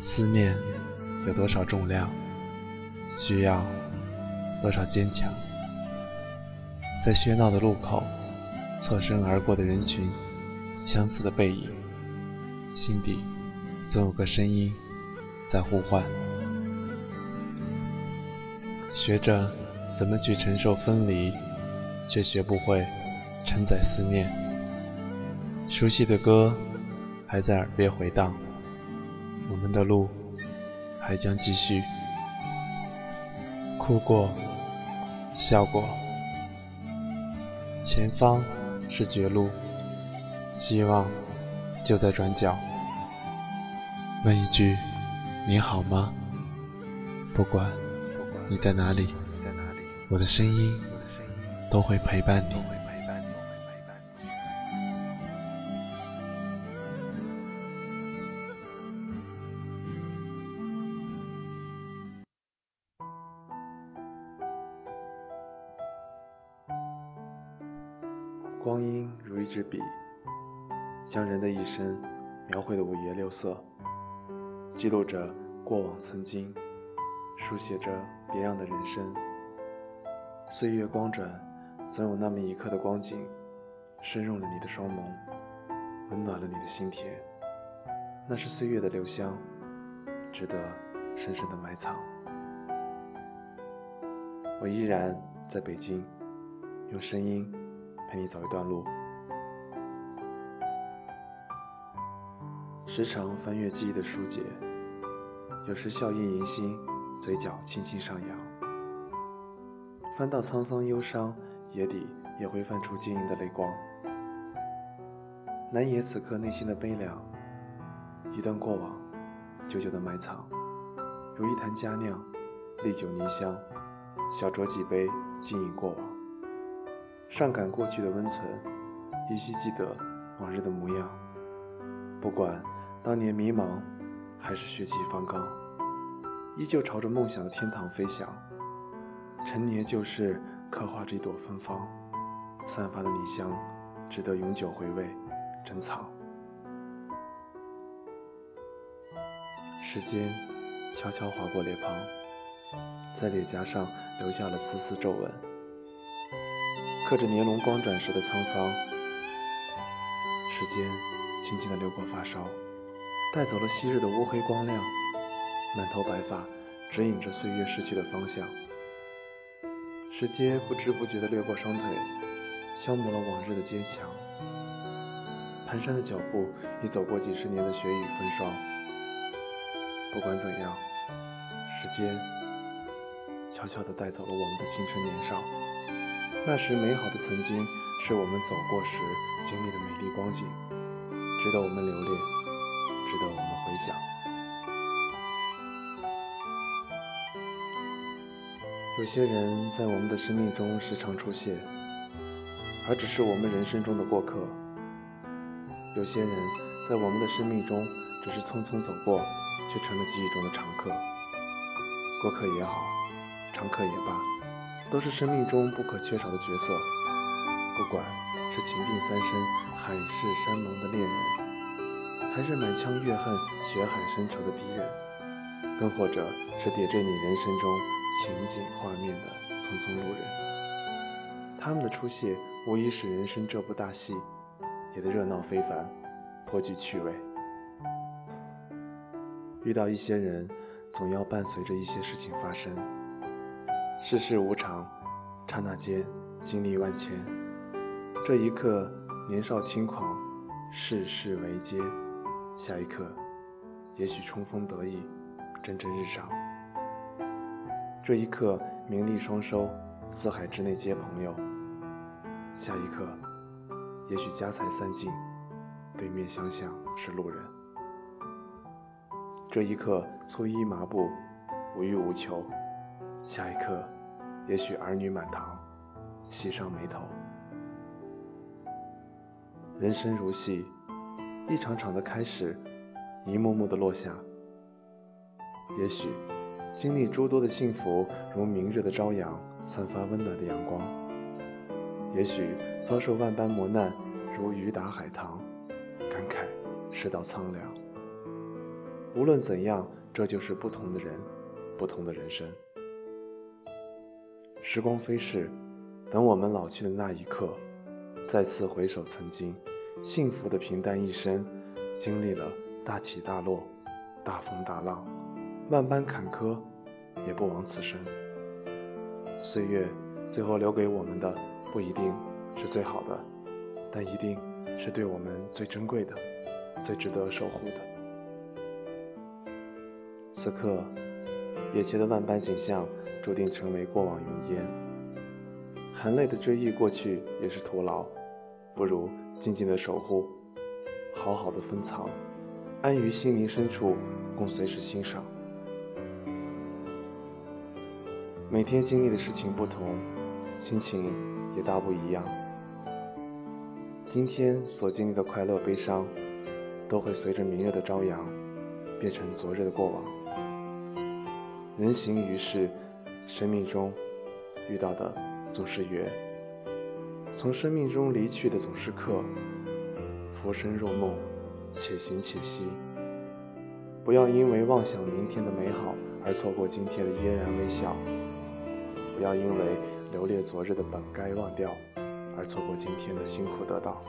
思念有多少重量，需要多少坚强？在喧闹的路口，侧身而过的人群，相似的背影，心底总有个声音在呼唤。学着怎么去承受分离，却学不会承载思念。熟悉的歌还在耳边回荡，我们的路还将继续。哭过，笑过。前方是绝路，希望就在转角。问一句，你好吗？不管你在哪里，我的声音都会陪伴你。光阴如一支笔，将人的一生描绘的五颜六色，记录着过往曾经，书写着别样的人生。岁月光转，总有那么一刻的光景，深入了你的双眸，温暖了你的心田。那是岁月的留香，值得深深的埋藏。我依然在北京，用声音。陪你走一段路，时常翻阅记忆的书简，有时笑意迎新，嘴角轻轻上扬。翻到沧桑忧伤，眼底也会泛出晶莹的泪光。难言此刻内心的悲凉，一段过往，久久的埋藏，如一坛佳酿，历久弥香。小酌几杯，静饮过往。上感过去的温存，依稀记得往日的模样。不管当年迷茫，还是血气方刚，依旧朝着梦想的天堂飞翔。陈年旧事刻画着一朵芬芳，散发的泥香，值得永久回味珍藏。时间悄悄划过脸庞，在脸颊上留下了丝丝皱纹。刻着年轮光转时的沧桑，时间轻轻地流过发梢，带走了昔日的乌黑光亮，满头白发指引着岁月逝去的方向。时间不知不觉地掠过双腿，消磨了往日的坚强。蹒跚的脚步已走过几十年的雪雨风霜。不管怎样，时间悄悄地带走了我们的青春年少。那时美好的曾经，是我们走过时经历的美丽光景，值得我们留恋，值得我们回想。有些人在我们的生命中时常出现，而只是我们人生中的过客；有些人在我们的生命中只是匆匆走过，却成了记忆中的常客。过客也好，常客也罢。都是生命中不可缺少的角色，不管是情定三生、海誓山盟的恋人，还是满腔怨恨、血海深仇的敌人，更或者是点缀你人生中情景画面的匆匆路人，他们的出现无疑使人生这部大戏演得热闹非凡，颇具趣味。遇到一些人，总要伴随着一些事情发生。世事无常，刹那间经历万千。这一刻年少轻狂，世事为艰；下一刻，也许春风得意，蒸蒸日上。这一刻名利双收，四海之内皆朋友；下一刻，也许家财散尽，对面相向是路人。这一刻粗衣麻布，无欲无求。下一刻，也许儿女满堂，喜上眉头。人生如戏，一场场的开始，一幕幕的落下。也许经历诸多的幸福，如明日的朝阳，散发温暖的阳光；也许遭受万般磨难，如鱼打海棠，感慨世道苍凉。无论怎样，这就是不同的人，不同的人生。时光飞逝，等我们老去的那一刻，再次回首曾经，幸福的平淡一生，经历了大起大落，大风大浪，万般坎坷，也不枉此生。岁月最后留给我们的，不一定是最好的，但一定是对我们最珍贵的，最值得守护的。此刻，野切的万般景象注定成为过往云烟，含泪的追忆过去也是徒劳，不如静静的守护，好好的分藏，安于心灵深处，共随时欣赏。每天经历的事情不同，心情也大不一样。今天所经历的快乐、悲伤，都会随着明日的朝阳，变成昨日的过往。人行于世，生命中遇到的总是缘，从生命中离去的总是客。浮生若梦，且行且惜。不要因为妄想明天的美好而错过今天的嫣然微笑，不要因为留恋昨日的本该忘掉而错过今天的辛苦得到。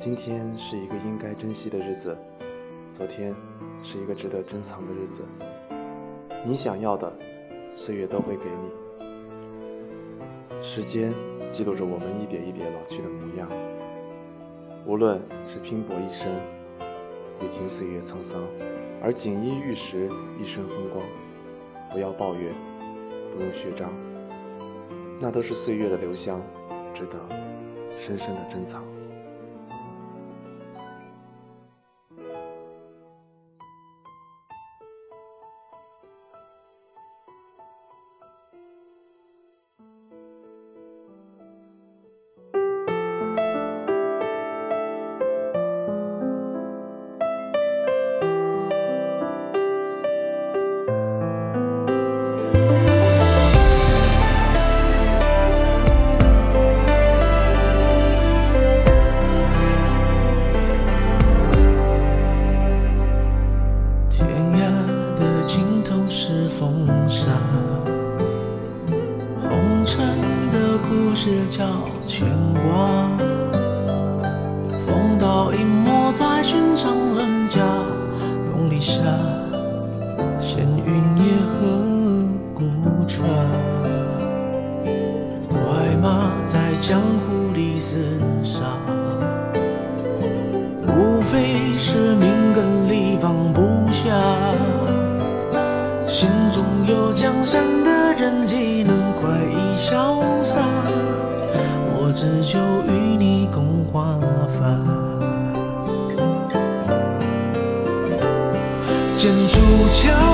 今天是一个应该珍惜的日子，昨天是一个值得珍藏的日子。你想要的，岁月都会给你。时间记录着我们一点一点老去的模样。无论是拼搏一生，历经岁月沧桑，而锦衣玉食，一生风光。不要抱怨，不用虚张，那都是岁月的留香，值得深深的珍藏。寻常人家，东篱下，闲云野鹤，古船。快马在江湖里厮杀，无非是名跟利放不下。心中有江山的人，岂能快意潇洒？我只求与你共华发。自